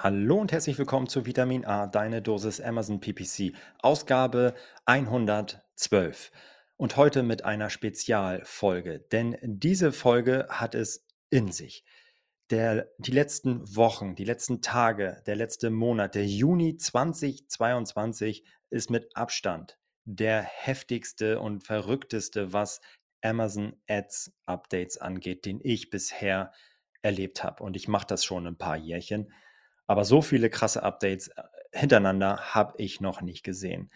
Hallo und herzlich willkommen zu Vitamin A, deine Dosis Amazon PPC, Ausgabe 112. Und heute mit einer Spezialfolge, denn diese Folge hat es in sich. Der, die letzten Wochen, die letzten Tage, der letzte Monat, der Juni 2022 ist mit Abstand der heftigste und verrückteste, was Amazon Ads Updates angeht, den ich bisher erlebt habe. Und ich mache das schon ein paar Jährchen. Aber so viele krasse Updates äh, hintereinander habe ich noch nicht gesehen.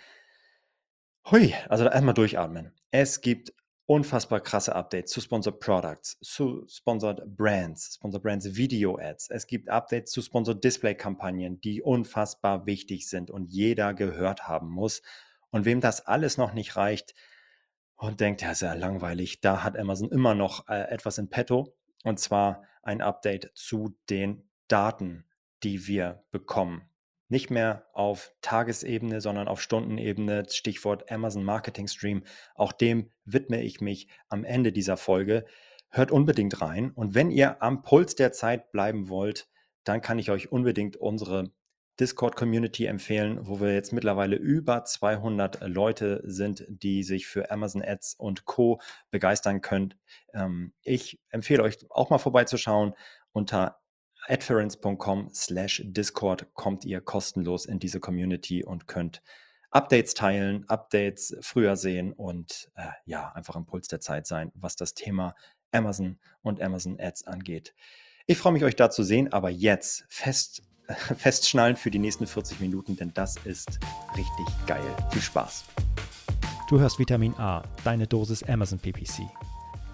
Hui, also erstmal durchatmen. Es gibt unfassbar krasse Updates zu Sponsored Products, zu Sponsored Brands, Sponsored Brands Video Ads. Es gibt Updates zu Sponsored Display Kampagnen, die unfassbar wichtig sind und jeder gehört haben muss. Und wem das alles noch nicht reicht und denkt, ja, ist ja langweilig, da hat Amazon immer noch äh, etwas in petto. Und zwar ein Update zu den Daten, die wir bekommen. Nicht mehr auf Tagesebene, sondern auf Stundenebene. Stichwort Amazon Marketing Stream. Auch dem widme ich mich am Ende dieser Folge. Hört unbedingt rein. Und wenn ihr am Puls der Zeit bleiben wollt, dann kann ich euch unbedingt unsere Discord-Community empfehlen, wo wir jetzt mittlerweile über 200 Leute sind, die sich für Amazon Ads und Co. begeistern können. Ähm, ich empfehle euch auch mal vorbeizuschauen unter adference.com slash Discord kommt ihr kostenlos in diese Community und könnt Updates teilen, Updates früher sehen und äh, ja, einfach im Puls der Zeit sein, was das Thema Amazon und Amazon Ads angeht. Ich freue mich, euch da zu sehen, aber jetzt fest, äh, festschnallen für die nächsten 40 Minuten, denn das ist richtig geil. Viel Spaß. Du hörst Vitamin A, deine Dosis Amazon PPC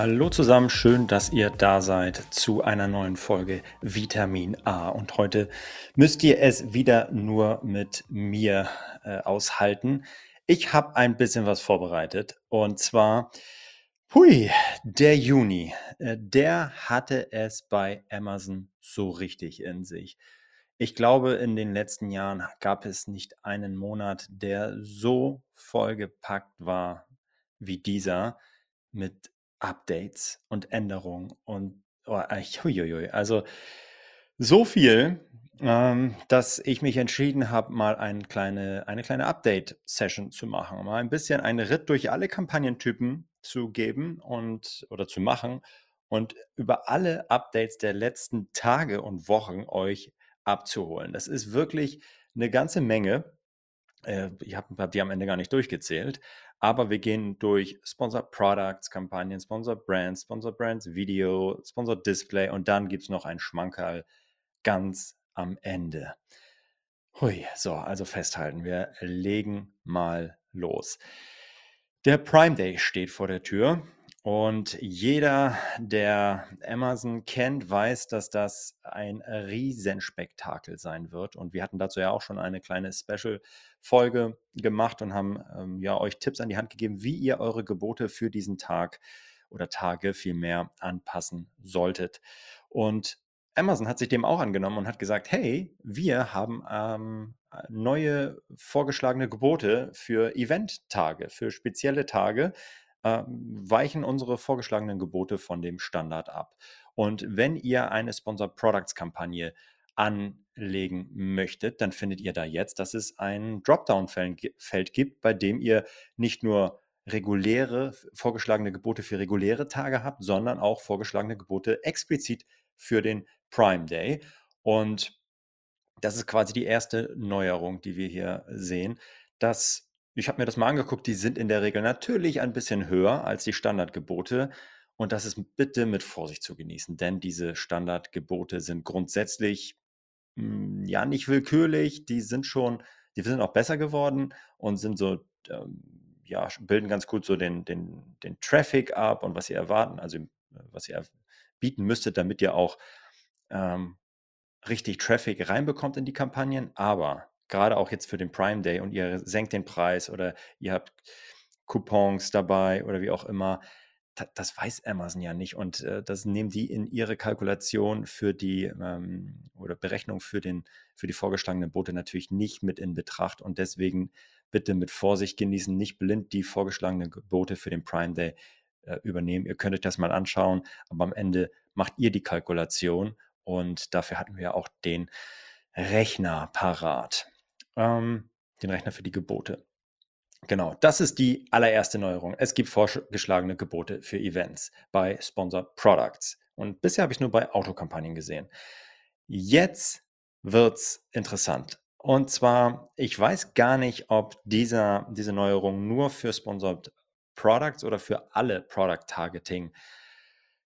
Hallo zusammen, schön, dass ihr da seid zu einer neuen Folge Vitamin A. Und heute müsst ihr es wieder nur mit mir äh, aushalten. Ich habe ein bisschen was vorbereitet und zwar, hui, der Juni, äh, der hatte es bei Amazon so richtig in sich. Ich glaube, in den letzten Jahren gab es nicht einen Monat, der so vollgepackt war wie dieser mit Updates und Änderungen und oh, huiuiui, also so viel, ähm, dass ich mich entschieden habe, mal ein kleine, eine kleine Update-Session zu machen, mal ein bisschen einen Ritt durch alle Kampagnentypen zu geben und oder zu machen und über alle Updates der letzten Tage und Wochen euch abzuholen. Das ist wirklich eine ganze Menge. Äh, ich habe hab die am Ende gar nicht durchgezählt, aber wir gehen durch Sponsored Products, Kampagnen, Sponsored Brands, Sponsored Brands Video, Sponsored Display und dann gibt es noch ein Schmankerl ganz am Ende. Hui, so, also festhalten, wir legen mal los. Der Prime Day steht vor der Tür und jeder, der Amazon kennt, weiß, dass das ein Riesenspektakel sein wird. Und wir hatten dazu ja auch schon eine kleine Special-Folge gemacht und haben ähm, ja euch Tipps an die Hand gegeben, wie ihr eure Gebote für diesen Tag oder Tage vielmehr anpassen solltet. Und Amazon hat sich dem auch angenommen und hat gesagt, hey, wir haben ähm, neue vorgeschlagene Gebote für Event-Tage, für spezielle Tage, weichen unsere vorgeschlagenen Gebote von dem Standard ab. Und wenn ihr eine Sponsored Products Kampagne anlegen möchtet, dann findet ihr da jetzt, dass es ein Dropdown-Feld gibt, bei dem ihr nicht nur reguläre, vorgeschlagene Gebote für reguläre Tage habt, sondern auch vorgeschlagene Gebote explizit für den Prime Day. Und das ist quasi die erste Neuerung, die wir hier sehen, dass ich habe mir das mal angeguckt, die sind in der Regel natürlich ein bisschen höher als die Standardgebote. Und das ist bitte mit Vorsicht zu genießen, denn diese Standardgebote sind grundsätzlich hm, ja nicht willkürlich, die sind schon, die sind auch besser geworden und sind so, ähm, ja, bilden ganz gut so den, den, den Traffic ab und was ihr erwarten, also was ihr bieten müsstet, damit ihr auch ähm, richtig Traffic reinbekommt in die Kampagnen. Aber gerade auch jetzt für den Prime Day und ihr senkt den Preis oder ihr habt Coupons dabei oder wie auch immer. Das, weiß Amazon ja nicht und äh, das nehmen die in ihre Kalkulation für die ähm, oder Berechnung für, den, für die vorgeschlagenen Boote natürlich nicht mit in Betracht und deswegen bitte mit Vorsicht genießen, nicht blind die vorgeschlagenen Boote für den Prime Day äh, übernehmen. Ihr könnt euch das mal anschauen, aber am Ende macht ihr die Kalkulation und dafür hatten wir auch den Rechner parat. Ähm, den Rechner für die Gebote. Genau, das ist die allererste Neuerung. Es gibt vorgeschlagene Gebote für Events bei Sponsored Products. Und bisher habe ich nur bei Autokampagnen gesehen. Jetzt wird es interessant. Und zwar, ich weiß gar nicht, ob dieser, diese Neuerung nur für Sponsored Products oder für alle Product Targeting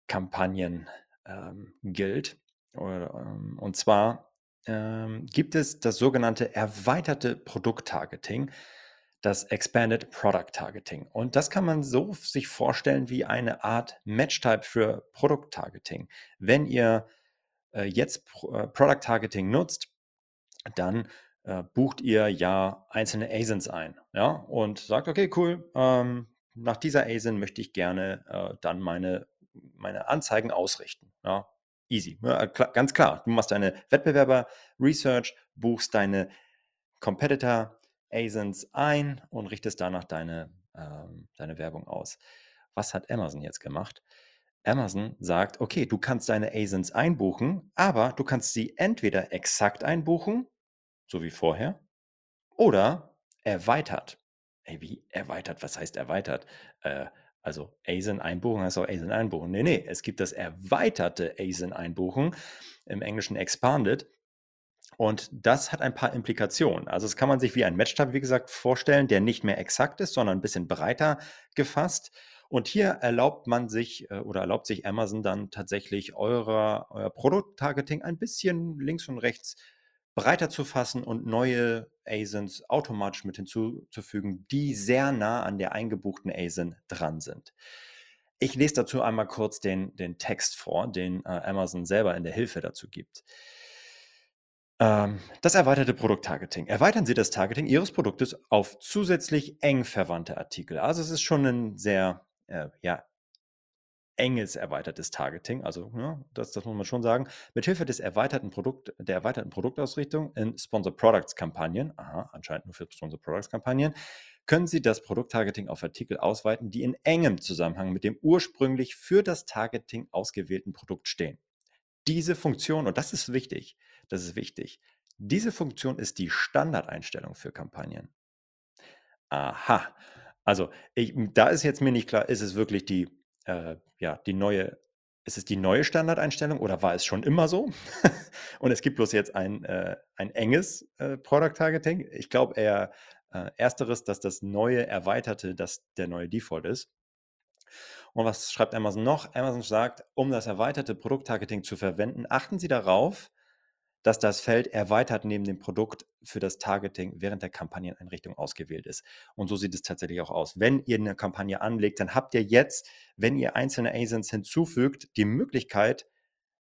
Kampagnen ähm, gilt. Ähm, und zwar ähm, gibt es das sogenannte erweiterte Produkttargeting, das Expanded Product Targeting. Und das kann man so sich vorstellen wie eine Art Match-Type für Produkttargeting. Wenn ihr äh, jetzt Pro äh, Product Targeting nutzt, dann äh, bucht ihr ja einzelne ASINs ein ja, und sagt, okay, cool, ähm, nach dieser ASIN möchte ich gerne äh, dann meine, meine Anzeigen ausrichten. Ja, easy. Ja, klar, ganz klar. Du machst deine Wettbewerber-Research, buchst deine Competitor-ASINs ein und richtest danach deine, ähm, deine Werbung aus. Was hat Amazon jetzt gemacht? Amazon sagt, okay, du kannst deine ASINs einbuchen, aber du kannst sie entweder exakt einbuchen, so wie vorher, oder erweitert. Ey, wie erweitert? Was heißt erweitert? Äh, also ASIN-Einbuchung heißt auch ASIN-Einbuchung. Nee, nee, es gibt das erweiterte ASIN-Einbuchen, im Englischen expanded. Und das hat ein paar Implikationen. Also es kann man sich wie ein Matchtab, wie gesagt, vorstellen, der nicht mehr exakt ist, sondern ein bisschen breiter gefasst. Und hier erlaubt man sich äh, oder erlaubt sich Amazon dann tatsächlich eurer, euer Produkttargeting ein bisschen links und rechts breiter zu fassen und neue ASINs automatisch mit hinzuzufügen, die sehr nah an der eingebuchten ASIN dran sind. Ich lese dazu einmal kurz den, den Text vor, den äh, Amazon selber in der Hilfe dazu gibt. Ähm, das erweiterte Produkttargeting. Erweitern Sie das Targeting Ihres Produktes auf zusätzlich eng verwandte Artikel. Also es ist schon ein sehr äh, ja, enges erweitertes Targeting, also ja, das, das muss man schon sagen, mithilfe des erweiterten Produkt, der erweiterten Produktausrichtung in Sponsor Products Kampagnen, aha, anscheinend nur für Sponsor Products Kampagnen, können Sie das Produkttargeting auf Artikel ausweiten, die in engem Zusammenhang mit dem ursprünglich für das Targeting ausgewählten Produkt stehen. Diese Funktion, und das ist wichtig, das ist wichtig, diese Funktion ist die Standardeinstellung für Kampagnen. Aha. Also, ich, da ist jetzt mir nicht klar, ist es wirklich die äh, ja, die neue, ist es die neue Standardeinstellung oder war es schon immer so? und es gibt bloß jetzt ein, äh, ein enges äh, Product Targeting. Ich glaube eher äh, ersteres, dass das neue erweiterte, dass der neue Default ist. Und was schreibt Amazon noch? Amazon sagt, um das erweiterte Produkttargeting zu verwenden, achten Sie darauf, dass das Feld erweitert neben dem Produkt für das Targeting während der Kampagneneinrichtung ausgewählt ist. Und so sieht es tatsächlich auch aus. Wenn ihr eine Kampagne anlegt, dann habt ihr jetzt, wenn ihr einzelne ASINs hinzufügt, die Möglichkeit,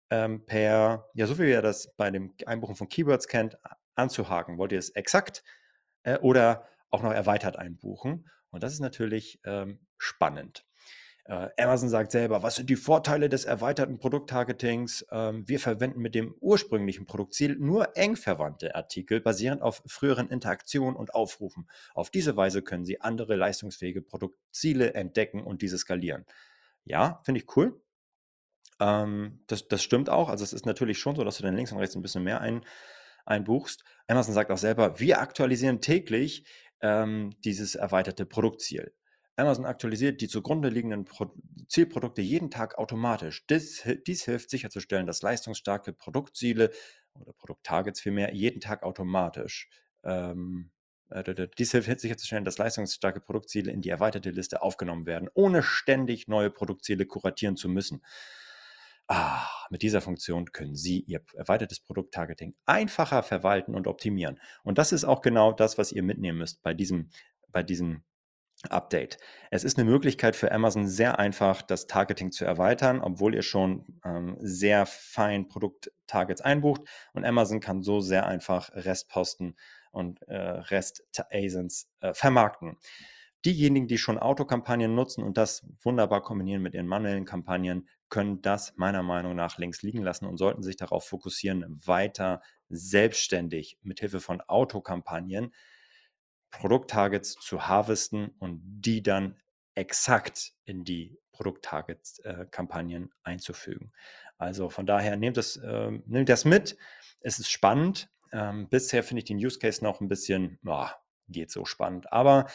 ähm, per, ja, so wie ihr das bei dem Einbuchen von Keywords kennt, anzuhaken. Wollt ihr es exakt äh, oder auch noch erweitert einbuchen? Und das ist natürlich ähm, spannend. Äh, Amazon sagt selber, was sind die Vorteile des erweiterten Produkttargetings? Ähm, wir verwenden mit dem ursprünglichen Produktziel nur eng verwandte Artikel basierend auf früheren Interaktionen und Aufrufen. Auf diese Weise können Sie andere leistungsfähige Produktziele entdecken und diese skalieren. Ja, finde ich cool. Ähm, das, das stimmt auch. Also es ist natürlich schon so, dass du dann links und rechts ein bisschen mehr ein, einbuchst. Amazon sagt auch selber, wir aktualisieren täglich ähm, dieses erweiterte Produktziel. Amazon aktualisiert die zugrunde liegenden Pro Zielprodukte jeden Tag automatisch. Dies, dies, hilft sicherzustellen, dass leistungsstarke Produktziele oder Produkttargets vielmehr jeden Tag automatisch ähm, äh, dies hilft sicherzustellen, dass leistungsstarke Produktziele in die erweiterte Liste aufgenommen werden, ohne ständig neue Produktziele kuratieren zu müssen. Ah, mit dieser Funktion können Sie Ihr erweitertes Produkttargeting einfacher verwalten und optimieren. Und das ist auch genau das, was ihr mitnehmen müsst bei diesem, bei diesem Update. Es ist eine Möglichkeit für Amazon sehr einfach, das Targeting zu erweitern, obwohl ihr schon ähm, sehr fein Produkt-Targets einbucht und Amazon kann so sehr einfach Restposten und äh, Rest-ASINs äh, vermarkten. Diejenigen, die schon Autokampagnen nutzen und das wunderbar kombinieren mit ihren manuellen Kampagnen, können das meiner Meinung nach links liegen lassen und sollten sich darauf fokussieren, weiter selbstständig mit Hilfe von Autokampagnen Produkttargets zu harvesten und die dann exakt in die Produkttarget-Kampagnen äh, einzufügen. Also von daher nehmt das, äh, nehmt das mit. Es ist spannend. Ähm, bisher finde ich den Use Case noch ein bisschen, oh, geht so spannend. Aber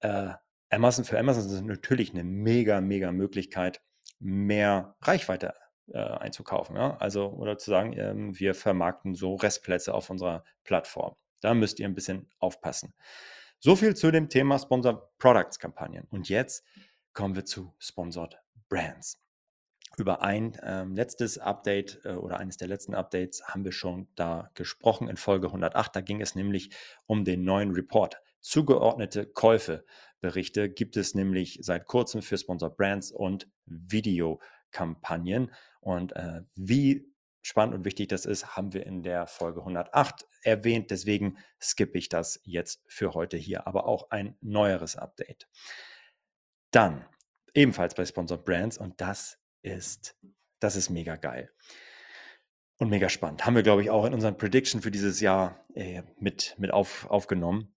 äh, Amazon für Amazon ist natürlich eine mega, mega Möglichkeit, mehr Reichweite äh, einzukaufen. Ja? Also, oder zu sagen, ähm, wir vermarkten so Restplätze auf unserer Plattform. Da müsst ihr ein bisschen aufpassen. So viel zu dem Thema Sponsored Products Kampagnen. Und jetzt kommen wir zu Sponsored Brands. Über ein ähm, letztes Update äh, oder eines der letzten Updates haben wir schon da gesprochen in Folge 108. Da ging es nämlich um den neuen Report. Zugeordnete Käufeberichte gibt es nämlich seit kurzem für Sponsored Brands und Videokampagnen. Und äh, wie spannend und wichtig das ist, haben wir in der Folge 108 erwähnt. Deswegen skippe ich das jetzt für heute hier, aber auch ein neueres Update. Dann ebenfalls bei Sponsored Brands und das ist, das ist mega geil und mega spannend. Haben wir, glaube ich, auch in unseren Prediction für dieses Jahr äh, mit, mit auf, aufgenommen.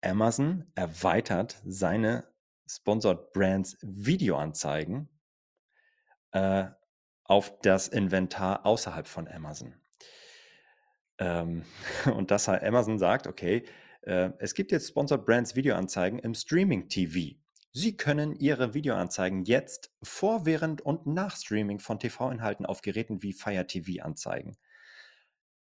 Amazon erweitert seine Sponsored Brands Videoanzeigen äh, auf das Inventar außerhalb von Amazon. Ähm, und das Amazon sagt, okay, äh, es gibt jetzt Sponsored Brands Videoanzeigen im Streaming TV. Sie können Ihre Videoanzeigen jetzt vor, während und nach Streaming von TV-Inhalten auf Geräten wie Fire TV anzeigen.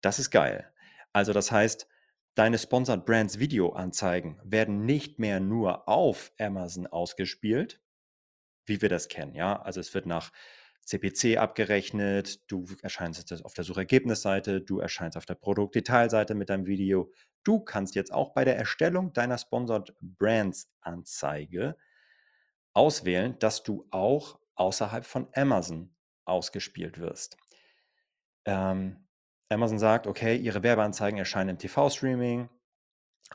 Das ist geil. Also das heißt, deine Sponsored Brands Videoanzeigen werden nicht mehr nur auf Amazon ausgespielt, wie wir das kennen. Ja, also es wird nach CPC abgerechnet, du erscheinst auf der Suchergebnisseite, du erscheinst auf der Produktdetailseite mit deinem Video. Du kannst jetzt auch bei der Erstellung deiner Sponsored Brands Anzeige auswählen, dass du auch außerhalb von Amazon ausgespielt wirst. Ähm, Amazon sagt, okay, ihre Werbeanzeigen erscheinen im TV-Streaming,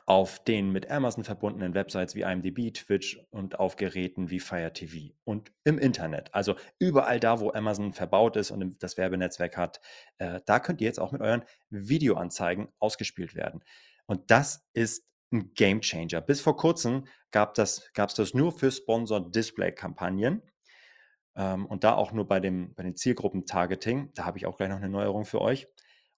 auf den mit Amazon verbundenen Websites wie IMDb, Twitch und auf Geräten wie Fire TV und im Internet. Also überall da, wo Amazon verbaut ist und das Werbenetzwerk hat, äh, da könnt ihr jetzt auch mit euren Videoanzeigen ausgespielt werden. Und das ist ein Game Changer. Bis vor kurzem gab es das, das nur für Sponsored Display-Kampagnen ähm, und da auch nur bei, dem, bei den Zielgruppen-Targeting. Da habe ich auch gleich noch eine Neuerung für euch.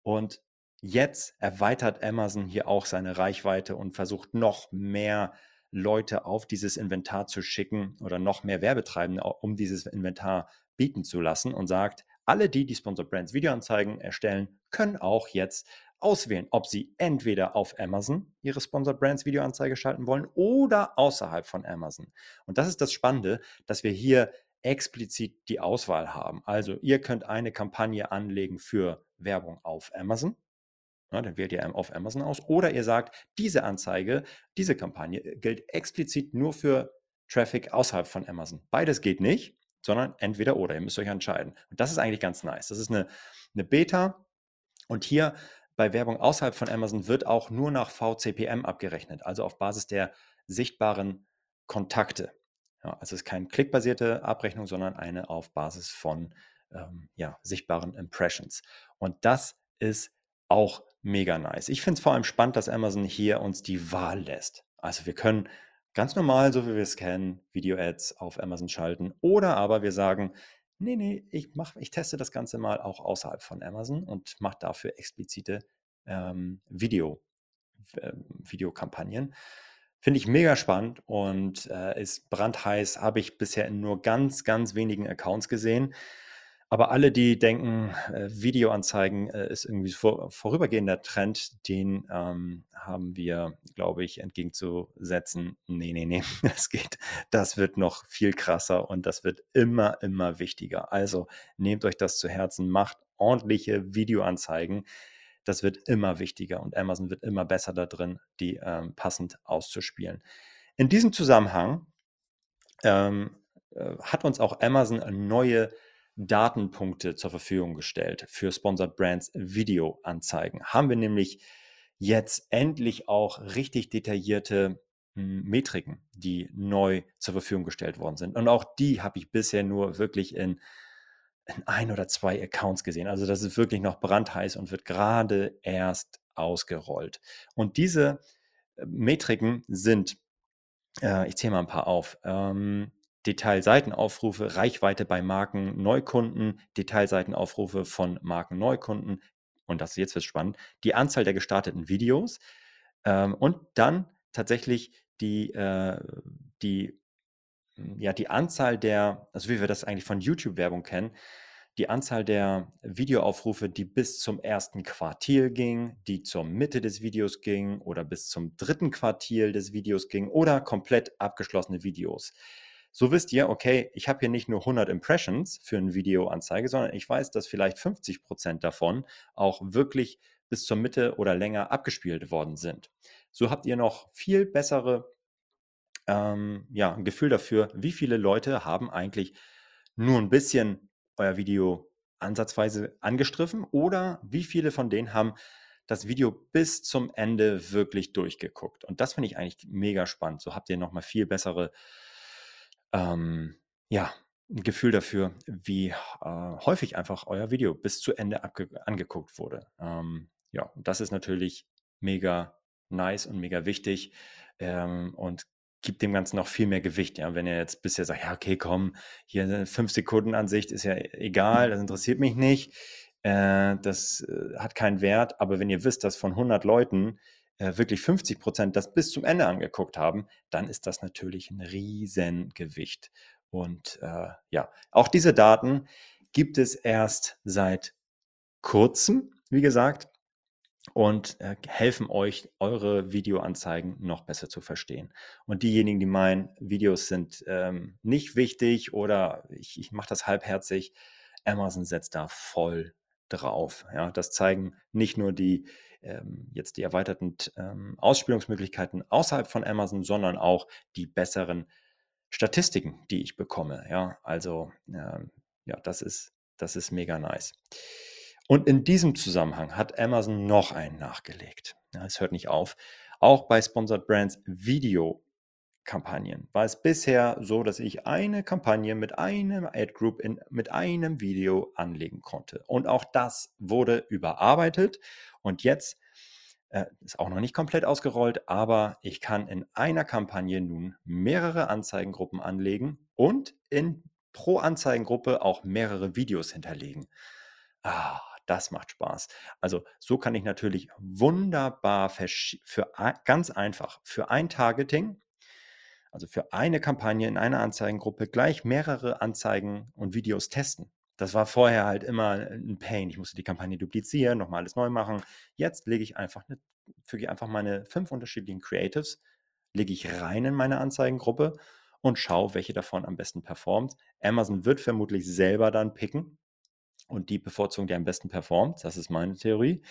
Und jetzt erweitert Amazon hier auch seine Reichweite und versucht noch mehr Leute auf dieses Inventar zu schicken oder noch mehr Werbetreibende, um dieses Inventar bieten zu lassen und sagt, alle die, die Sponsored Brands Videoanzeigen erstellen, können auch jetzt auswählen, ob Sie entweder auf Amazon Ihre Sponsored Brands Videoanzeige schalten wollen oder außerhalb von Amazon. Und das ist das Spannende, dass wir hier explizit die Auswahl haben. Also ihr könnt eine Kampagne anlegen für Werbung auf Amazon. Ja, dann wählt ihr auf Amazon aus. Oder ihr sagt, diese Anzeige, diese Kampagne gilt explizit nur für Traffic außerhalb von Amazon. Beides geht nicht, sondern entweder oder. Ihr müsst euch entscheiden. Und das ist eigentlich ganz nice. Das ist eine, eine Beta. Und hier bei Werbung außerhalb von Amazon wird auch nur nach VCPM abgerechnet, also auf Basis der sichtbaren Kontakte. Ja, also es ist keine klickbasierte Abrechnung, sondern eine auf Basis von ähm, ja, sichtbaren Impressions. Und das ist auch mega nice. Ich finde es vor allem spannend, dass Amazon hier uns die Wahl lässt. Also wir können ganz normal, so wie wir es kennen, Video-Ads auf Amazon schalten oder aber wir sagen, Nee, nee, ich, mach, ich teste das Ganze mal auch außerhalb von Amazon und mache dafür explizite ähm, Video, äh, Videokampagnen. Finde ich mega spannend und äh, ist brandheiß, habe ich bisher in nur ganz, ganz wenigen Accounts gesehen. Aber alle, die denken, äh, Videoanzeigen äh, ist irgendwie vor, vorübergehender Trend, den ähm, haben wir, glaube ich, entgegenzusetzen. Nee, nee, nee, das geht. Das wird noch viel krasser und das wird immer, immer wichtiger. Also nehmt euch das zu Herzen, macht ordentliche Videoanzeigen. Das wird immer wichtiger und Amazon wird immer besser da drin, die ähm, passend auszuspielen. In diesem Zusammenhang ähm, äh, hat uns auch Amazon neue Datenpunkte zur Verfügung gestellt für Sponsored Brands Videoanzeigen. Haben wir nämlich jetzt endlich auch richtig detaillierte hm, Metriken, die neu zur Verfügung gestellt worden sind. Und auch die habe ich bisher nur wirklich in, in ein oder zwei Accounts gesehen. Also das ist wirklich noch brandheiß und wird gerade erst ausgerollt. Und diese äh, Metriken sind, äh, ich zähle mal ein paar auf, ähm, Detailseitenaufrufe, Reichweite bei Marken Neukunden, Detailseitenaufrufe von Marken Neukunden und das jetzt wird spannend, die Anzahl der gestarteten Videos ähm, und dann tatsächlich die, äh, die, hm, ja, die Anzahl der, also wie wir das eigentlich von YouTube-Werbung kennen, die Anzahl der Videoaufrufe, die bis zum ersten Quartil ging, die zur Mitte des Videos ging oder bis zum dritten Quartil des Videos ging oder komplett abgeschlossene Videos. So wisst ihr, okay, ich habe hier nicht nur 100 Impressions für eine Videoanzeige, sondern ich weiß, dass vielleicht 50 Prozent davon auch wirklich bis zur Mitte oder länger abgespielt worden sind. So habt ihr noch viel bessere ähm, ja, ein Gefühl dafür, wie viele Leute haben eigentlich nur ein bisschen euer Video ansatzweise angestriffen oder wie viele von denen haben das Video bis zum Ende wirklich durchgeguckt. Und das finde ich eigentlich mega spannend. So habt ihr nochmal viel bessere, ähm, ja, ein Gefühl dafür, wie äh, häufig einfach euer Video bis zu Ende angeguckt wurde. Ähm, ja, das ist natürlich mega nice und mega wichtig ähm, und gibt dem Ganzen noch viel mehr Gewicht. Ja, wenn ihr jetzt bisher sagt, ja, okay, komm, hier eine 5 Sekunden Ansicht ist ja egal, das interessiert mich nicht, äh, das äh, hat keinen Wert. Aber wenn ihr wisst, dass von 100 Leuten äh, wirklich 50 Prozent das bis zum Ende angeguckt haben, dann ist das natürlich ein Riesengewicht. Und äh, ja, auch diese Daten gibt es erst seit kurzem, wie gesagt und äh, helfen euch, eure Videoanzeigen noch besser zu verstehen. Und diejenigen, die meinen, Videos sind ähm, nicht wichtig oder ich, ich mache das halbherzig, Amazon setzt da voll drauf. Ja, das zeigen nicht nur die ähm, jetzt die erweiterten ähm, Ausspielungsmöglichkeiten außerhalb von Amazon, sondern auch die besseren Statistiken, die ich bekomme. Ja, also ähm, ja, das ist das ist mega nice. Und in diesem Zusammenhang hat Amazon noch einen nachgelegt. Ja, es hört nicht auf. Auch bei Sponsored Brands Video-Kampagnen war es bisher so, dass ich eine Kampagne mit einem Ad Group in, mit einem Video anlegen konnte. Und auch das wurde überarbeitet. Und jetzt äh, ist auch noch nicht komplett ausgerollt, aber ich kann in einer Kampagne nun mehrere Anzeigengruppen anlegen und in pro Anzeigengruppe auch mehrere Videos hinterlegen. Ah, das macht Spaß. Also so kann ich natürlich wunderbar für ganz einfach für ein Targeting, also für eine Kampagne in einer Anzeigengruppe gleich mehrere Anzeigen und Videos testen. Das war vorher halt immer ein Pain. Ich musste die Kampagne duplizieren, nochmal alles neu machen. Jetzt lege ich einfach eine, füge einfach meine fünf unterschiedlichen Creatives, lege ich rein in meine Anzeigengruppe und schaue, welche davon am besten performt. Amazon wird vermutlich selber dann picken, und die bevorzugen, die am besten performt. Das ist meine Theorie.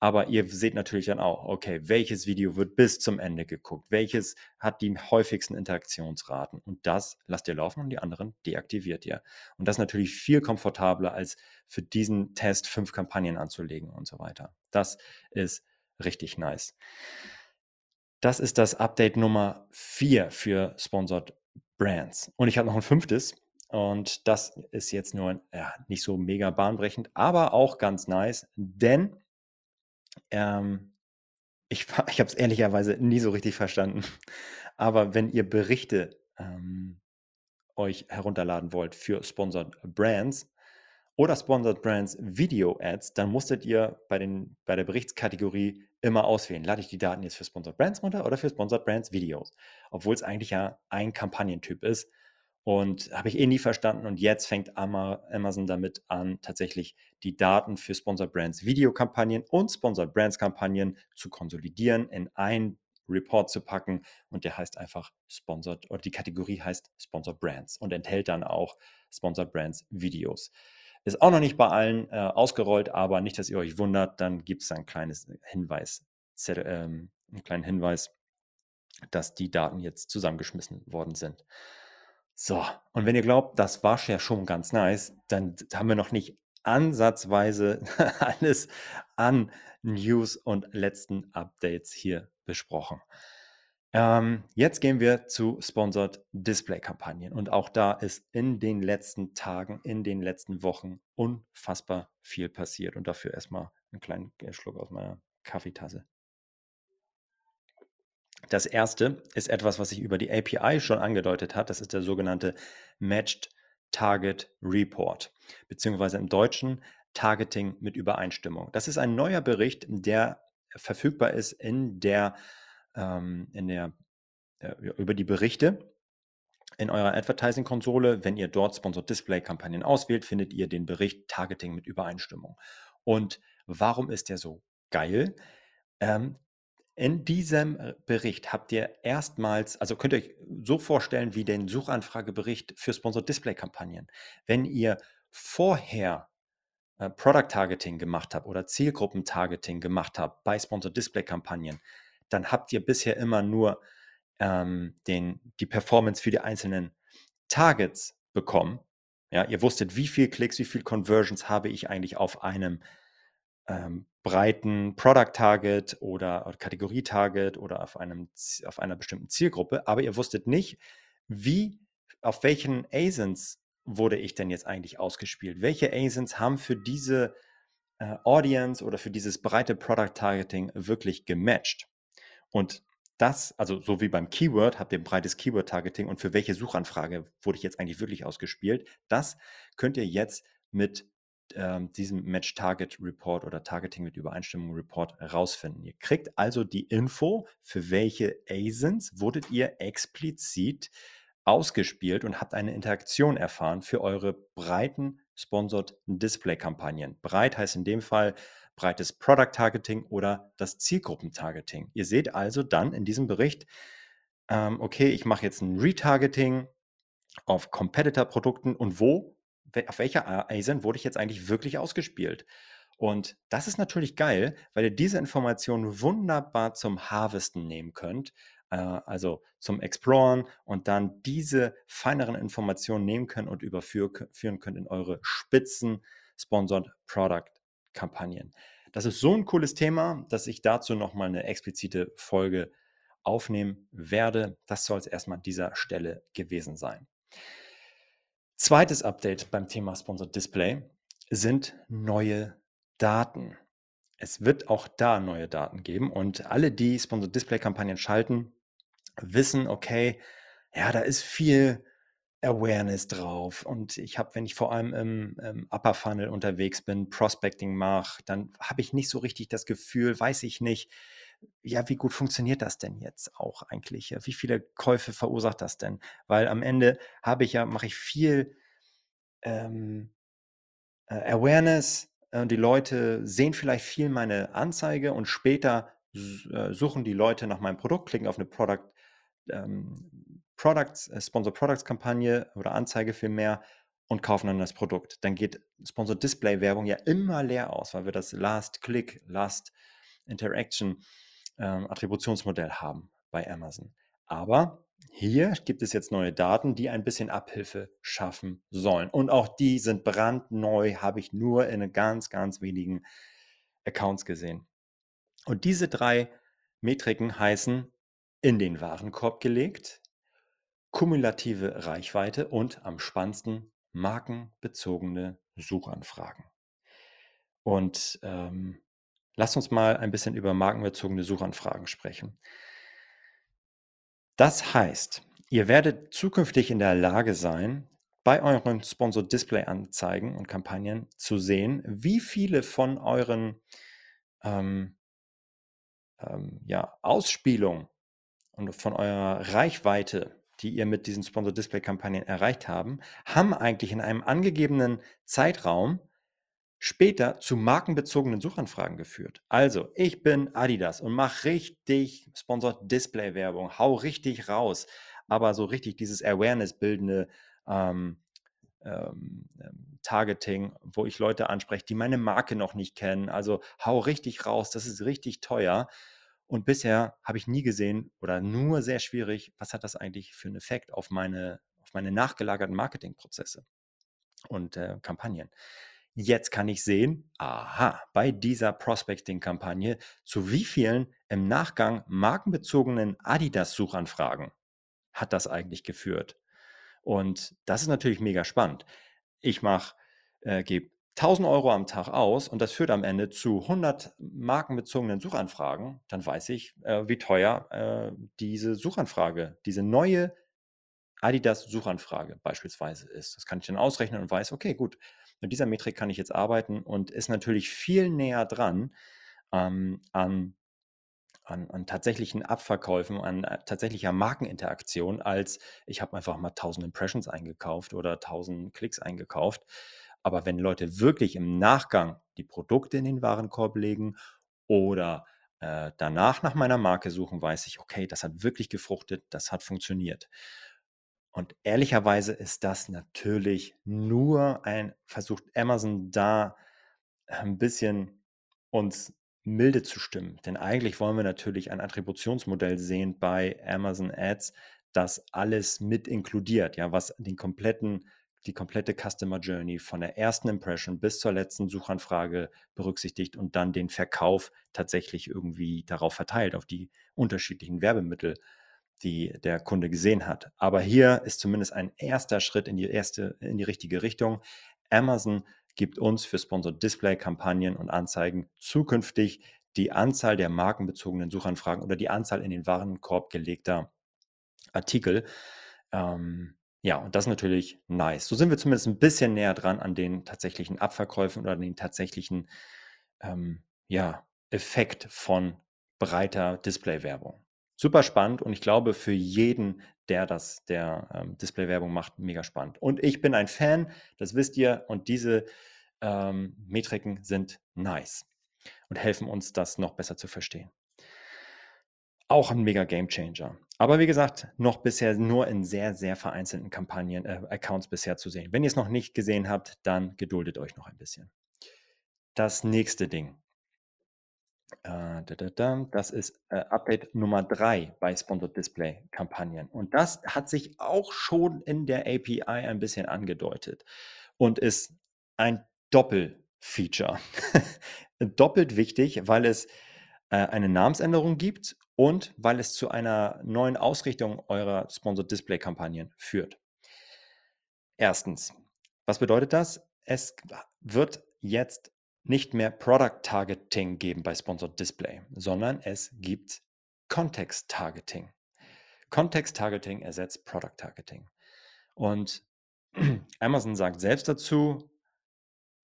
Aber ihr seht natürlich dann auch, okay, welches Video wird bis zum Ende geguckt, welches hat die häufigsten Interaktionsraten und das lasst ihr laufen und die anderen deaktiviert ihr. Und das ist natürlich viel komfortabler, als für diesen Test fünf Kampagnen anzulegen und so weiter. Das ist richtig nice. Das ist das Update Nummer vier für Sponsored Brands. Und ich habe noch ein fünftes, und das ist jetzt nur ja, nicht so mega bahnbrechend, aber auch ganz nice, denn ähm, ich, ich habe es ehrlicherweise nie so richtig verstanden. Aber wenn ihr Berichte ähm, euch herunterladen wollt für Sponsored Brands oder Sponsored Brands Video Ads, dann musstet ihr bei, den, bei der Berichtskategorie immer auswählen. Lade ich die Daten jetzt für Sponsored Brands runter oder für Sponsored Brands Videos? Obwohl es eigentlich ja ein Kampagnentyp ist. Und habe ich eh nie verstanden. Und jetzt fängt Amazon damit an, tatsächlich die Daten für Sponsored Brands Videokampagnen und Sponsored Brands Kampagnen zu konsolidieren, in einen Report zu packen. Und der heißt einfach Sponsored, oder die Kategorie heißt Sponsored Brands und enthält dann auch Sponsored Brands Videos. Ist auch noch nicht bei allen äh, ausgerollt, aber nicht, dass ihr euch wundert, dann gibt es ein kleines Hinweis, ähm, einen kleinen Hinweis, dass die Daten jetzt zusammengeschmissen worden sind. So, und wenn ihr glaubt, das war ja schon ganz nice, dann haben wir noch nicht ansatzweise alles an News und letzten Updates hier besprochen. Ähm, jetzt gehen wir zu Sponsored Display-Kampagnen. Und auch da ist in den letzten Tagen, in den letzten Wochen unfassbar viel passiert. Und dafür erstmal einen kleinen Schluck aus meiner Kaffeetasse. Das erste ist etwas, was sich über die API schon angedeutet hat. Das ist der sogenannte Matched Target Report, beziehungsweise im Deutschen Targeting mit Übereinstimmung. Das ist ein neuer Bericht, der verfügbar ist in der, ähm, in der äh, über die Berichte in eurer Advertising-Konsole. Wenn ihr dort Sponsored Display-Kampagnen auswählt, findet ihr den Bericht Targeting mit Übereinstimmung. Und warum ist der so geil? Ähm, in diesem äh, Bericht habt ihr erstmals, also könnt ihr euch so vorstellen wie den Suchanfragebericht für Sponsored Display Kampagnen. Wenn ihr vorher äh, Product Targeting gemacht habt oder Zielgruppen Targeting gemacht habt bei Sponsored Display Kampagnen, dann habt ihr bisher immer nur ähm, den, die Performance für die einzelnen Targets bekommen. Ja, ihr wusstet, wie viel Klicks, wie viel Conversions habe ich eigentlich auf einem ähm, breiten Product Target oder Kategorie Target oder auf, einem, auf einer bestimmten Zielgruppe, aber ihr wusstet nicht, wie, auf welchen ASINs wurde ich denn jetzt eigentlich ausgespielt? Welche ASINs haben für diese äh, Audience oder für dieses breite Product Targeting wirklich gematcht? Und das, also so wie beim Keyword, habt ihr breites Keyword-Targeting und für welche Suchanfrage wurde ich jetzt eigentlich wirklich ausgespielt? Das könnt ihr jetzt mit ähm, diesem Match Target Report oder Targeting mit Übereinstimmung Report herausfinden. Ihr kriegt also die Info, für welche ASINs wurdet ihr explizit ausgespielt und habt eine Interaktion erfahren für eure breiten Sponsored Display Kampagnen. Breit heißt in dem Fall breites Product Targeting oder das Zielgruppentargeting. Ihr seht also dann in diesem Bericht, ähm, okay, ich mache jetzt ein Retargeting auf Competitor-Produkten und wo auf welcher ASIN wurde ich jetzt eigentlich wirklich ausgespielt? Und das ist natürlich geil, weil ihr diese Informationen wunderbar zum Harvesten nehmen könnt, äh, also zum Exploren und dann diese feineren Informationen nehmen könnt und überführen könnt in eure Spitzen Sponsored Product Kampagnen. Das ist so ein cooles Thema, dass ich dazu nochmal eine explizite Folge aufnehmen werde. Das soll es erstmal an dieser Stelle gewesen sein. Zweites Update beim Thema Sponsored Display sind neue Daten. Es wird auch da neue Daten geben und alle, die Sponsored Display Kampagnen schalten, wissen, okay, ja, da ist viel Awareness drauf. Und ich habe, wenn ich vor allem im, im Upper Funnel unterwegs bin, Prospecting mache, dann habe ich nicht so richtig das Gefühl, weiß ich nicht, ja, wie gut funktioniert das denn jetzt auch eigentlich? Wie viele Käufe verursacht das denn? Weil am Ende habe ich ja, mache ich viel ähm, äh, Awareness. Äh, die Leute sehen vielleicht viel meine Anzeige und später äh, suchen die Leute nach meinem Produkt, klicken auf eine Product, ähm, Products, äh, Sponsor Products Kampagne oder Anzeige viel mehr und kaufen dann das Produkt. Dann geht Sponsor Display Werbung ja immer leer aus, weil wir das Last Click, Last Interaction ähm, Attributionsmodell haben bei Amazon. Aber hier gibt es jetzt neue Daten, die ein bisschen Abhilfe schaffen sollen. Und auch die sind brandneu, habe ich nur in ganz, ganz wenigen Accounts gesehen. Und diese drei Metriken heißen in den Warenkorb gelegt, kumulative Reichweite und am spannendsten markenbezogene Suchanfragen. Und ähm, Lasst uns mal ein bisschen über markenbezogene Suchanfragen sprechen. Das heißt, ihr werdet zukünftig in der Lage sein, bei euren Sponsor Display Anzeigen und Kampagnen zu sehen, wie viele von euren ähm, ähm, ja, Ausspielungen und von eurer Reichweite, die ihr mit diesen Sponsor Display Kampagnen erreicht haben, haben eigentlich in einem angegebenen Zeitraum später zu markenbezogenen Suchanfragen geführt. Also, ich bin Adidas und mache richtig Sponsored Display Werbung, hau richtig raus, aber so richtig dieses Awareness bildende ähm, ähm, ähm, Targeting, wo ich Leute anspreche, die meine Marke noch nicht kennen. Also hau richtig raus, das ist richtig teuer. Und bisher habe ich nie gesehen oder nur sehr schwierig, was hat das eigentlich für einen Effekt auf meine, auf meine nachgelagerten Marketingprozesse und äh, Kampagnen. Jetzt kann ich sehen, aha, bei dieser Prospecting-Kampagne, zu wie vielen im Nachgang markenbezogenen Adidas-Suchanfragen hat das eigentlich geführt? Und das ist natürlich mega spannend. Ich mache, äh, gebe 1000 Euro am Tag aus und das führt am Ende zu 100 markenbezogenen Suchanfragen, dann weiß ich, äh, wie teuer äh, diese Suchanfrage, diese neue Adidas-Suchanfrage beispielsweise ist. Das kann ich dann ausrechnen und weiß, okay, gut, mit dieser Metrik kann ich jetzt arbeiten und ist natürlich viel näher dran ähm, an an, an tatsächlichen Abverkäufen, an äh, tatsächlicher Markeninteraktion, als ich habe einfach mal 1000 Impressions eingekauft oder 1000 Klicks eingekauft. Aber wenn Leute wirklich im Nachgang die Produkte in den Warenkorb legen oder äh, danach nach meiner Marke suchen, weiß ich, okay, das hat wirklich gefruchtet, das hat funktioniert. Und ehrlicherweise ist das natürlich nur ein versucht Amazon da ein bisschen uns milde zu stimmen. Denn eigentlich wollen wir natürlich ein Attributionsmodell sehen bei Amazon Ads, das alles mit inkludiert, ja, was den kompletten, die komplette Customer Journey von der ersten Impression bis zur letzten Suchanfrage berücksichtigt und dann den Verkauf tatsächlich irgendwie darauf verteilt, auf die unterschiedlichen Werbemittel, die der Kunde gesehen hat. Aber hier ist zumindest ein erster Schritt in die erste, in die richtige Richtung. Amazon gibt uns für Sponsored Display Kampagnen und Anzeigen zukünftig die Anzahl der markenbezogenen Suchanfragen oder die Anzahl in den Warenkorb gelegter Artikel. Ähm, ja, und das ist natürlich nice. So sind wir zumindest ein bisschen näher dran an den tatsächlichen Abverkäufen oder den tatsächlichen ähm, ja, Effekt von breiter Display-Werbung. Super spannend und ich glaube für jeden, der das, der ähm, Display-Werbung macht, mega spannend. Und ich bin ein Fan, das wisst ihr, und diese ähm, Metriken sind nice und helfen uns, das noch besser zu verstehen. Auch ein mega Game Changer. Aber wie gesagt, noch bisher nur in sehr, sehr vereinzelten Kampagnen, äh, Accounts bisher zu sehen. Wenn ihr es noch nicht gesehen habt, dann geduldet euch noch ein bisschen. Das nächste Ding. Äh, das ist äh, Update Nummer 3 bei Sponsored Display Kampagnen. Und das hat sich auch schon in der API ein bisschen angedeutet und ist ein Doppelfeature. Doppelt wichtig, weil es äh, eine Namensänderung gibt und weil es zu einer neuen Ausrichtung eurer Sponsored Display Kampagnen führt. Erstens, was bedeutet das? Es wird jetzt nicht mehr Product Targeting geben bei Sponsored Display, sondern es gibt Context Targeting. Context Targeting ersetzt Product Targeting. Und Amazon sagt selbst dazu,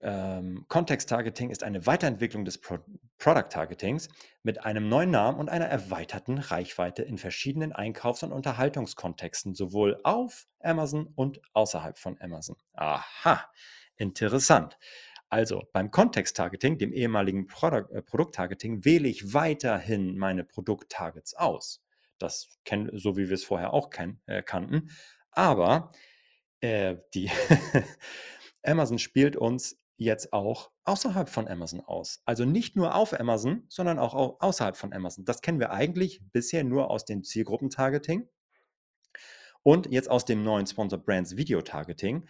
ähm, Context Targeting ist eine Weiterentwicklung des Pro Product Targetings mit einem neuen Namen und einer erweiterten Reichweite in verschiedenen Einkaufs- und Unterhaltungskontexten, sowohl auf Amazon und außerhalb von Amazon. Aha, interessant. Also beim Kontext-Targeting, dem ehemaligen Product, äh, Produkt-Targeting, wähle ich weiterhin meine Produkt-Targets aus. Das kennen, so wie wir es vorher auch kenn, äh, kannten. Aber äh, die Amazon spielt uns jetzt auch außerhalb von Amazon aus. Also nicht nur auf Amazon, sondern auch außerhalb von Amazon. Das kennen wir eigentlich bisher nur aus dem Zielgruppen-Targeting und jetzt aus dem neuen Sponsor Brands Video Targeting.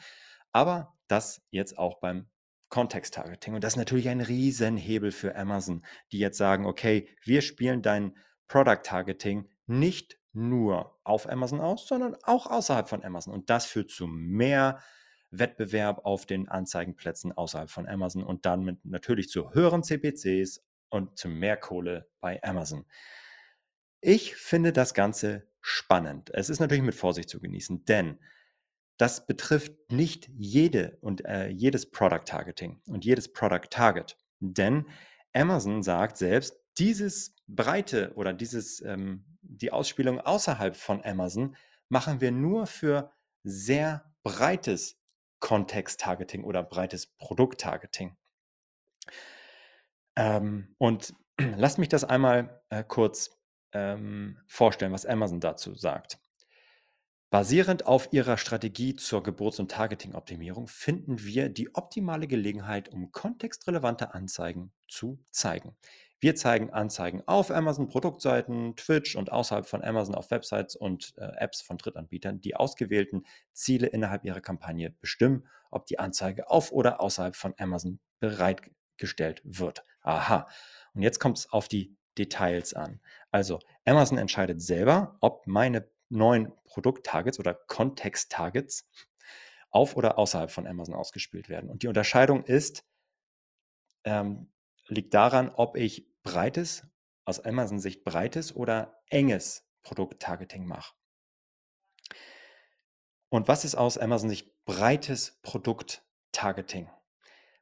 Aber das jetzt auch beim Kontext-Targeting. Und das ist natürlich ein Riesenhebel für Amazon, die jetzt sagen, okay, wir spielen dein Product-Targeting nicht nur auf Amazon aus, sondern auch außerhalb von Amazon. Und das führt zu mehr Wettbewerb auf den Anzeigenplätzen außerhalb von Amazon und dann mit natürlich zu höheren CPCs und zu mehr Kohle bei Amazon. Ich finde das Ganze spannend. Es ist natürlich mit Vorsicht zu genießen, denn das betrifft nicht jede und äh, jedes Product Targeting und jedes Product Target. Denn Amazon sagt selbst, dieses breite oder dieses, ähm, die Ausspielung außerhalb von Amazon machen wir nur für sehr breites Kontext-Targeting oder breites Produkt-Targeting. Ähm, und lasst mich das einmal äh, kurz ähm, vorstellen, was Amazon dazu sagt. Basierend auf ihrer Strategie zur Geburts- und Targeting-Optimierung finden wir die optimale Gelegenheit, um kontextrelevante Anzeigen zu zeigen. Wir zeigen Anzeigen auf Amazon Produktseiten, Twitch und außerhalb von Amazon auf Websites und äh, Apps von Drittanbietern, die ausgewählten Ziele innerhalb ihrer Kampagne bestimmen, ob die Anzeige auf oder außerhalb von Amazon bereitgestellt wird. Aha. Und jetzt kommt es auf die Details an. Also Amazon entscheidet selber, ob meine neuen Produkt-Targets oder Kontext-Targets auf oder außerhalb von Amazon ausgespielt werden. Und die Unterscheidung ist, ähm, liegt daran, ob ich breites, aus Amazon-Sicht breites oder enges Produkt-Targeting mache. Und was ist aus Amazon-Sicht breites Produkt-Targeting?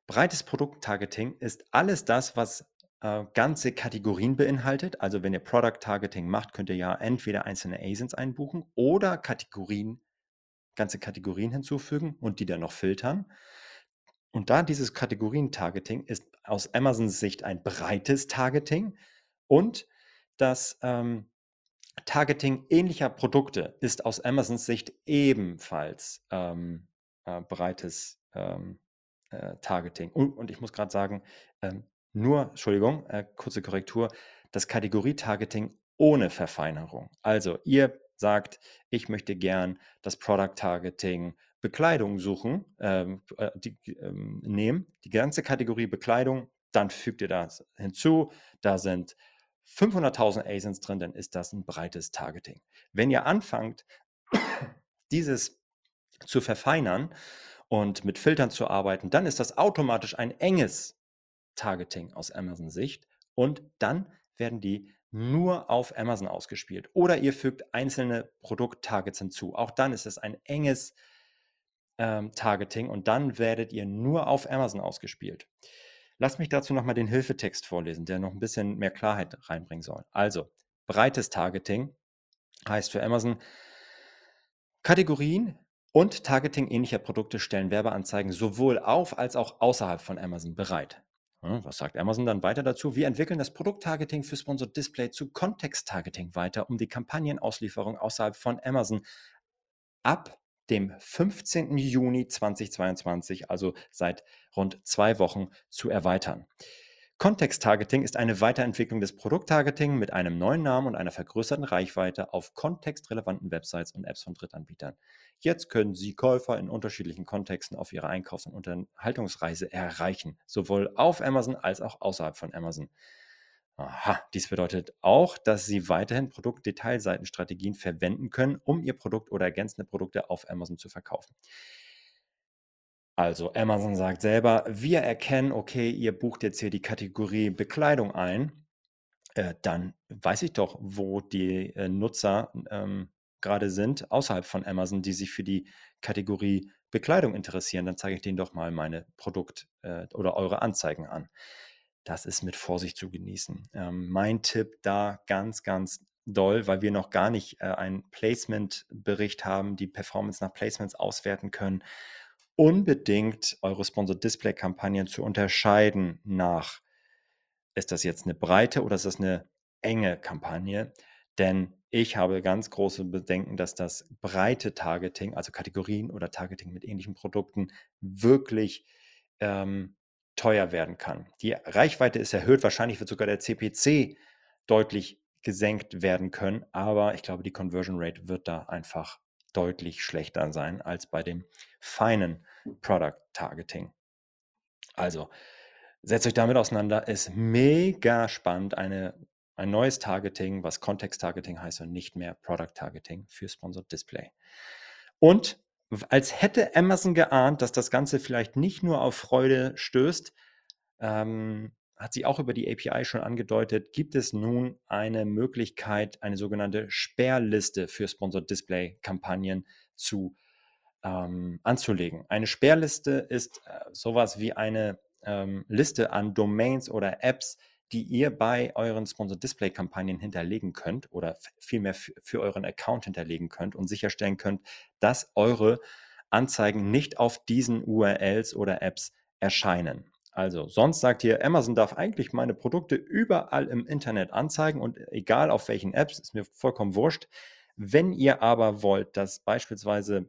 Breites Produkt-Targeting ist alles das, was äh, ganze Kategorien beinhaltet. Also wenn ihr Product Targeting macht, könnt ihr ja entweder einzelne ASINs einbuchen oder Kategorien, ganze Kategorien hinzufügen und die dann noch filtern. Und da dieses Kategorien-Targeting ist aus Amazons Sicht ein breites Targeting und das ähm, Targeting ähnlicher Produkte ist aus Amazons Sicht ebenfalls ähm, äh, breites ähm, äh, Targeting. Und, und, ich muss gerade sagen, ähm, nur, Entschuldigung, äh, kurze Korrektur, das Kategorie-Targeting ohne Verfeinerung. Also ihr sagt, ich möchte gern das Product Targeting Bekleidung suchen, ähm, äh, die, ähm, nehmen, die ganze Kategorie Bekleidung, dann fügt ihr das hinzu, da sind 500.000 ASINs drin, dann ist das ein breites Targeting. Wenn ihr anfangt, dieses zu verfeinern und mit Filtern zu arbeiten, dann ist das automatisch ein enges Targeting aus Amazon-Sicht und dann werden die nur auf Amazon ausgespielt. Oder ihr fügt einzelne Produkt-Targets hinzu. Auch dann ist es ein enges ähm, Targeting und dann werdet ihr nur auf Amazon ausgespielt. Lasst mich dazu nochmal den Hilfetext vorlesen, der noch ein bisschen mehr Klarheit reinbringen soll. Also, breites Targeting heißt für Amazon, Kategorien und Targeting ähnlicher Produkte stellen Werbeanzeigen sowohl auf als auch außerhalb von Amazon bereit. Was sagt Amazon dann weiter dazu? Wir entwickeln das Produkttargeting für Sponsored Display zu Kontext-Targeting weiter, um die Kampagnenauslieferung außerhalb von Amazon ab dem 15. Juni 2022, also seit rund zwei Wochen, zu erweitern. Kontext-Targeting ist eine Weiterentwicklung des Produkt-Targeting mit einem neuen Namen und einer vergrößerten Reichweite auf kontextrelevanten Websites und Apps von Drittanbietern. Jetzt können Sie Käufer in unterschiedlichen Kontexten auf ihrer Einkaufs- und Unterhaltungsreise erreichen, sowohl auf Amazon als auch außerhalb von Amazon. Aha, dies bedeutet auch, dass Sie weiterhin Produktdetailseitenstrategien verwenden können, um Ihr Produkt oder ergänzende Produkte auf Amazon zu verkaufen. Also Amazon sagt selber, wir erkennen, okay, ihr bucht jetzt hier die Kategorie Bekleidung ein, äh, dann weiß ich doch, wo die äh, Nutzer ähm, gerade sind, außerhalb von Amazon, die sich für die Kategorie Bekleidung interessieren. Dann zeige ich denen doch mal meine Produkt- äh, oder eure Anzeigen an. Das ist mit Vorsicht zu genießen. Ähm, mein Tipp da ganz, ganz doll, weil wir noch gar nicht äh, einen Placement-Bericht haben, die Performance nach Placements auswerten können unbedingt eure Sponsored Display Kampagnen zu unterscheiden nach, ist das jetzt eine breite oder ist das eine enge Kampagne? Denn ich habe ganz große Bedenken, dass das breite Targeting, also Kategorien oder Targeting mit ähnlichen Produkten, wirklich ähm, teuer werden kann. Die Reichweite ist erhöht, wahrscheinlich wird sogar der CPC deutlich gesenkt werden können, aber ich glaube, die Conversion Rate wird da einfach deutlich schlechter sein als bei dem feinen Product Targeting. Also setzt euch damit auseinander. Ist mega spannend. Eine, ein neues Targeting, was Kontext Targeting heißt und nicht mehr Product Targeting für Sponsored Display. Und als hätte Amazon geahnt, dass das Ganze vielleicht nicht nur auf Freude stößt, ähm, hat sie auch über die API schon angedeutet, gibt es nun eine Möglichkeit, eine sogenannte Sperrliste für Sponsored Display Kampagnen zu ähm, anzulegen. Eine Sperrliste ist äh, sowas wie eine ähm, Liste an Domains oder Apps, die ihr bei euren Sponsored Display Kampagnen hinterlegen könnt oder vielmehr für euren Account hinterlegen könnt und sicherstellen könnt, dass eure Anzeigen nicht auf diesen URLs oder Apps erscheinen. Also sonst sagt ihr, Amazon darf eigentlich meine Produkte überall im Internet anzeigen und egal auf welchen Apps, ist mir vollkommen wurscht. Wenn ihr aber wollt, dass beispielsweise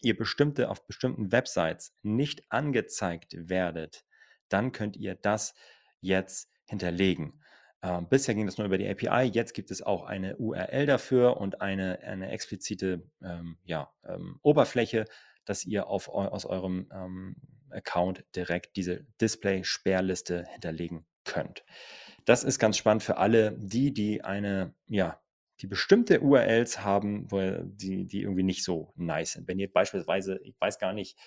ihr bestimmte auf bestimmten Websites nicht angezeigt werdet, dann könnt ihr das jetzt hinterlegen. Ähm, bisher ging das nur über die API, jetzt gibt es auch eine URL dafür und eine, eine explizite ähm, ja, ähm, Oberfläche, dass ihr auf, aus eurem ähm, Account direkt diese Display-Sperrliste hinterlegen könnt. Das ist ganz spannend für alle die, die eine, ja, die bestimmte URLs haben, die, die irgendwie nicht so nice sind. Wenn ihr beispielsweise, ich weiß gar nicht,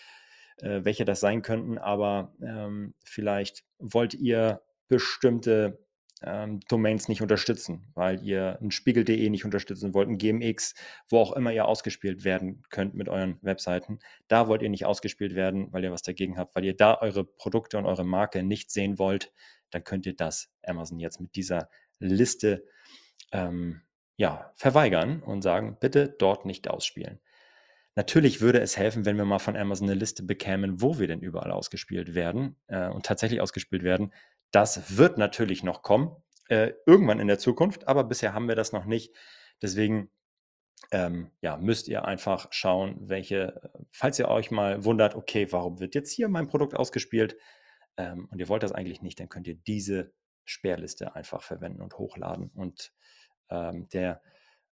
äh, welche das sein könnten, aber ähm, vielleicht wollt ihr bestimmte ähm, Domains nicht unterstützen, weil ihr ein Spiegel.de nicht unterstützen wollt, ein GMX, wo auch immer ihr ausgespielt werden könnt mit euren Webseiten. Da wollt ihr nicht ausgespielt werden, weil ihr was dagegen habt, weil ihr da eure Produkte und eure Marke nicht sehen wollt, dann könnt ihr das Amazon jetzt mit dieser Liste ähm, ja, verweigern und sagen, bitte dort nicht ausspielen. Natürlich würde es helfen, wenn wir mal von Amazon eine Liste bekämen, wo wir denn überall ausgespielt werden äh, und tatsächlich ausgespielt werden. Das wird natürlich noch kommen, äh, irgendwann in der Zukunft, aber bisher haben wir das noch nicht. Deswegen ähm, ja, müsst ihr einfach schauen, welche, falls ihr euch mal wundert, okay, warum wird jetzt hier mein Produkt ausgespielt ähm, und ihr wollt das eigentlich nicht, dann könnt ihr diese Sperrliste einfach verwenden und hochladen. Und ähm, der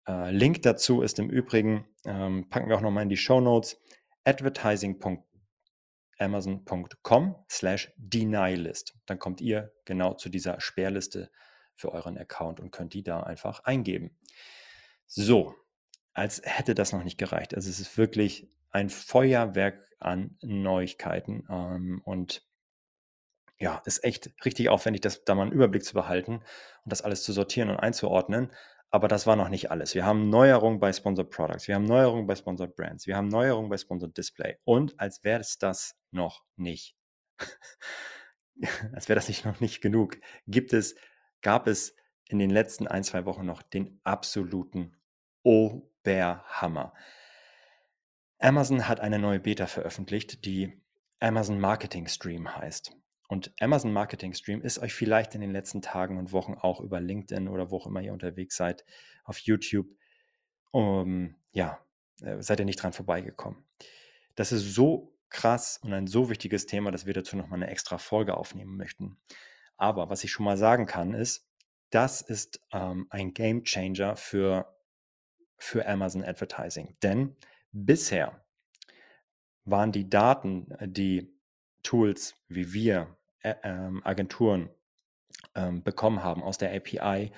äh, Link dazu ist im Übrigen, ähm, packen wir auch nochmal in die Show Notes, advertising.amazon.com slash denialist. Dann kommt ihr genau zu dieser Sperrliste für euren Account und könnt die da einfach eingeben. So, als hätte das noch nicht gereicht. Also es ist wirklich ein Feuerwerk an Neuigkeiten ähm, und ja, ist echt richtig aufwendig, das da mal einen Überblick zu behalten und das alles zu sortieren und einzuordnen. Aber das war noch nicht alles. Wir haben Neuerungen bei Sponsored Products, wir haben Neuerungen bei Sponsored Brands, wir haben Neuerungen bei Sponsored Display. Und als wäre es das noch nicht, als wäre das nicht noch nicht genug, gibt es, gab es in den letzten ein, zwei Wochen noch den absoluten Oberhammer. Amazon hat eine neue Beta veröffentlicht, die Amazon Marketing Stream heißt. Und Amazon Marketing Stream ist euch vielleicht in den letzten Tagen und Wochen auch über LinkedIn oder wo auch immer ihr unterwegs seid, auf YouTube, um, ja, äh, seid ihr nicht dran vorbeigekommen. Das ist so krass und ein so wichtiges Thema, dass wir dazu nochmal eine extra Folge aufnehmen möchten. Aber was ich schon mal sagen kann, ist, das ist ähm, ein Game Changer für, für Amazon Advertising. Denn bisher waren die Daten, äh, die Tools wie wir äh, ähm, Agenturen ähm, bekommen haben aus der API,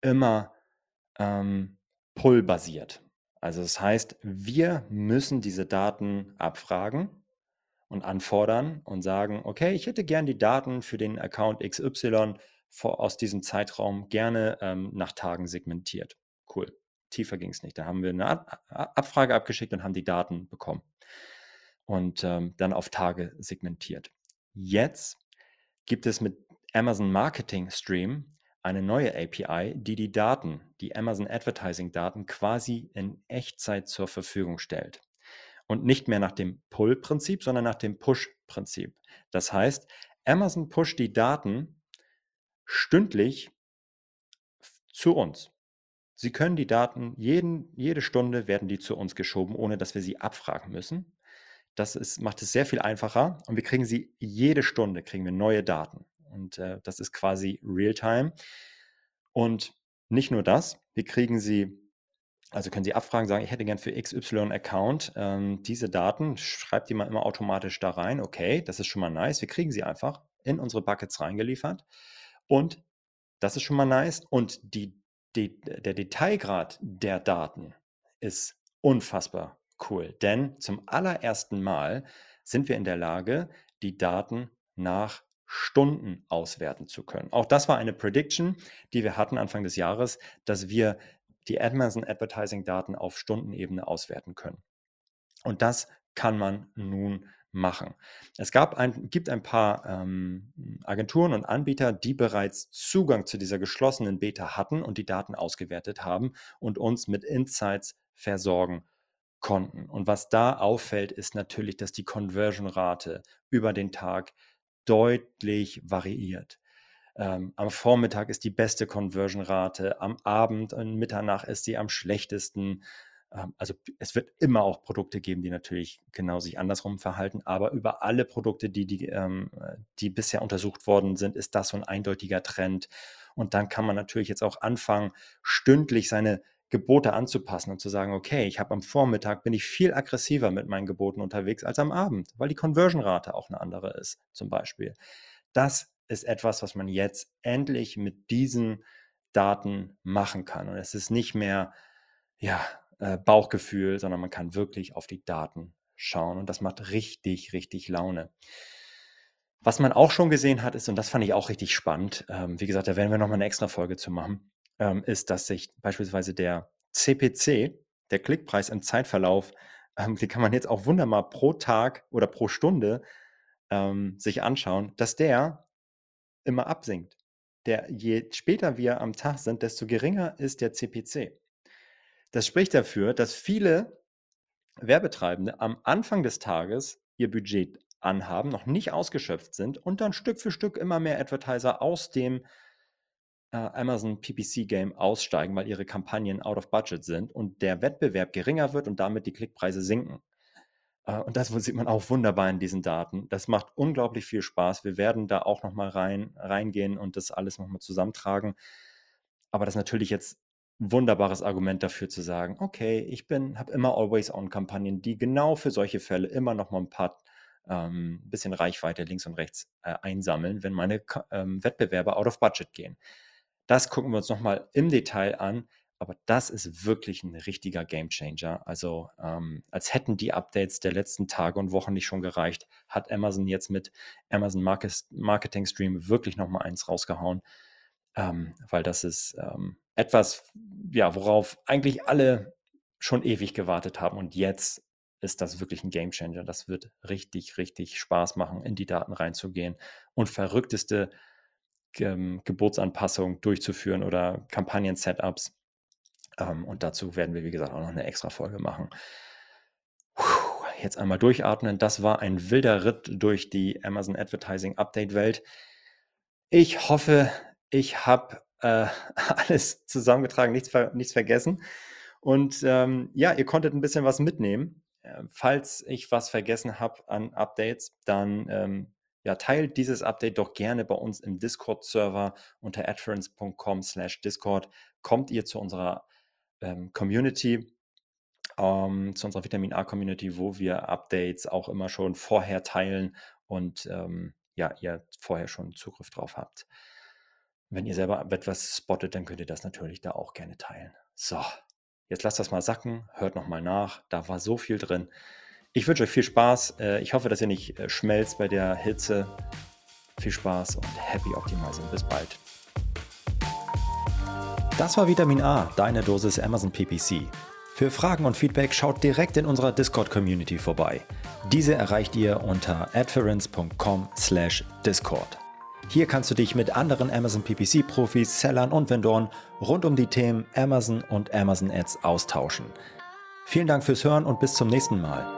immer ähm, pull-basiert. Also das heißt, wir müssen diese Daten abfragen und anfordern und sagen, okay, ich hätte gern die Daten für den Account XY vor, aus diesem Zeitraum gerne ähm, nach Tagen segmentiert. Cool. Tiefer ging es nicht. Da haben wir eine Abfrage abgeschickt und haben die Daten bekommen und ähm, dann auf Tage segmentiert. Jetzt gibt es mit Amazon Marketing Stream eine neue API, die die Daten, die Amazon Advertising Daten quasi in Echtzeit zur Verfügung stellt. Und nicht mehr nach dem Pull-Prinzip, sondern nach dem Push-Prinzip. Das heißt, Amazon pusht die Daten stündlich zu uns. Sie können die Daten, jeden, jede Stunde werden die zu uns geschoben, ohne dass wir sie abfragen müssen. Das ist, macht es sehr viel einfacher und wir kriegen sie jede Stunde, kriegen wir neue Daten. Und äh, das ist quasi Realtime. Und nicht nur das, wir kriegen sie, also können Sie abfragen, sagen, ich hätte gern für XY-Account ähm, diese Daten, schreibt die mal immer automatisch da rein. Okay, das ist schon mal nice. Wir kriegen sie einfach in unsere Buckets reingeliefert. Und das ist schon mal nice. Und die, die, der Detailgrad der Daten ist unfassbar cool, denn zum allerersten Mal sind wir in der Lage, die Daten nach Stunden auswerten zu können. Auch das war eine Prediction, die wir hatten Anfang des Jahres, dass wir die Amazon Advertising Daten auf Stundenebene auswerten können. Und das kann man nun machen. Es gab ein, gibt ein paar ähm, Agenturen und Anbieter, die bereits Zugang zu dieser geschlossenen Beta hatten und die Daten ausgewertet haben und uns mit Insights versorgen konnten. Und was da auffällt, ist natürlich, dass die Conversion-Rate über den Tag deutlich variiert. Ähm, am Vormittag ist die beste Conversion-Rate, am Abend und Mitternacht ist sie am schlechtesten. Ähm, also es wird immer auch Produkte geben, die natürlich genau sich andersrum verhalten, aber über alle Produkte, die, die, ähm, die bisher untersucht worden sind, ist das so ein eindeutiger Trend. Und dann kann man natürlich jetzt auch anfangen, stündlich seine Gebote anzupassen und zu sagen, okay, ich habe am Vormittag bin ich viel aggressiver mit meinen Geboten unterwegs als am Abend, weil die Conversion-Rate auch eine andere ist, zum Beispiel. Das ist etwas, was man jetzt endlich mit diesen Daten machen kann. Und es ist nicht mehr, ja, äh, Bauchgefühl, sondern man kann wirklich auf die Daten schauen. Und das macht richtig, richtig Laune. Was man auch schon gesehen hat, ist, und das fand ich auch richtig spannend, ähm, wie gesagt, da werden wir nochmal eine extra Folge zu machen, ähm, ist, dass sich beispielsweise der CPC, der Klickpreis im Zeitverlauf, ähm, die kann man jetzt auch wunderbar pro Tag oder pro Stunde ähm, sich anschauen, dass der immer absinkt. Der, je später wir am Tag sind, desto geringer ist der CPC. Das spricht dafür, dass viele Werbetreibende am Anfang des Tages ihr Budget anhaben, noch nicht ausgeschöpft sind und dann Stück für Stück immer mehr Advertiser aus dem Amazon PPC Game aussteigen, weil ihre Kampagnen out of budget sind und der Wettbewerb geringer wird und damit die Klickpreise sinken. Äh, und das sieht man auch wunderbar in diesen Daten. Das macht unglaublich viel Spaß. Wir werden da auch nochmal rein, reingehen und das alles nochmal zusammentragen. Aber das ist natürlich jetzt ein wunderbares Argument dafür zu sagen, okay, ich bin, habe immer Always-On-Kampagnen, die genau für solche Fälle immer noch mal ein paar ähm, bisschen Reichweite links und rechts äh, einsammeln, wenn meine ähm, Wettbewerber out of budget gehen. Das gucken wir uns nochmal im Detail an, aber das ist wirklich ein richtiger Game Changer. Also ähm, als hätten die Updates der letzten Tage und Wochen nicht schon gereicht, hat Amazon jetzt mit Amazon Marketing Stream wirklich nochmal eins rausgehauen, ähm, weil das ist ähm, etwas, ja, worauf eigentlich alle schon ewig gewartet haben. Und jetzt ist das wirklich ein Game Changer. Das wird richtig, richtig Spaß machen, in die Daten reinzugehen und verrückteste ähm, Geburtsanpassungen durchzuführen oder Kampagnen-Setups. Ähm, und dazu werden wir, wie gesagt, auch noch eine extra Folge machen. Puh, jetzt einmal durchatmen. Das war ein wilder Ritt durch die Amazon Advertising Update Welt. Ich hoffe, ich habe äh, alles zusammengetragen, nichts, ver nichts vergessen. Und ähm, ja, ihr konntet ein bisschen was mitnehmen. Äh, falls ich was vergessen habe an Updates, dann ähm, ja, teilt dieses Update doch gerne bei uns im Discord-Server unter adference.com slash Discord. Kommt ihr zu unserer ähm, Community, ähm, zu unserer Vitamin A-Community, wo wir Updates auch immer schon vorher teilen und ähm, ja, ihr vorher schon Zugriff drauf habt. Wenn ihr selber etwas spottet, dann könnt ihr das natürlich da auch gerne teilen. So, jetzt lasst das mal sacken, hört nochmal nach. Da war so viel drin. Ich wünsche euch viel Spaß. Äh, ich hoffe, dass ihr nicht äh, schmelzt bei der Hitze. Viel Spaß und happy Optimizing. Bis bald. Das war Vitamin A, deine Dosis Amazon PPC. Für Fragen und Feedback schaut direkt in unserer Discord-Community vorbei. Diese erreicht ihr unter adference.com/discord. Hier kannst du dich mit anderen Amazon PPC-Profis, Sellern und Vendoren rund um die Themen Amazon und Amazon Ads austauschen. Vielen Dank fürs Hören und bis zum nächsten Mal.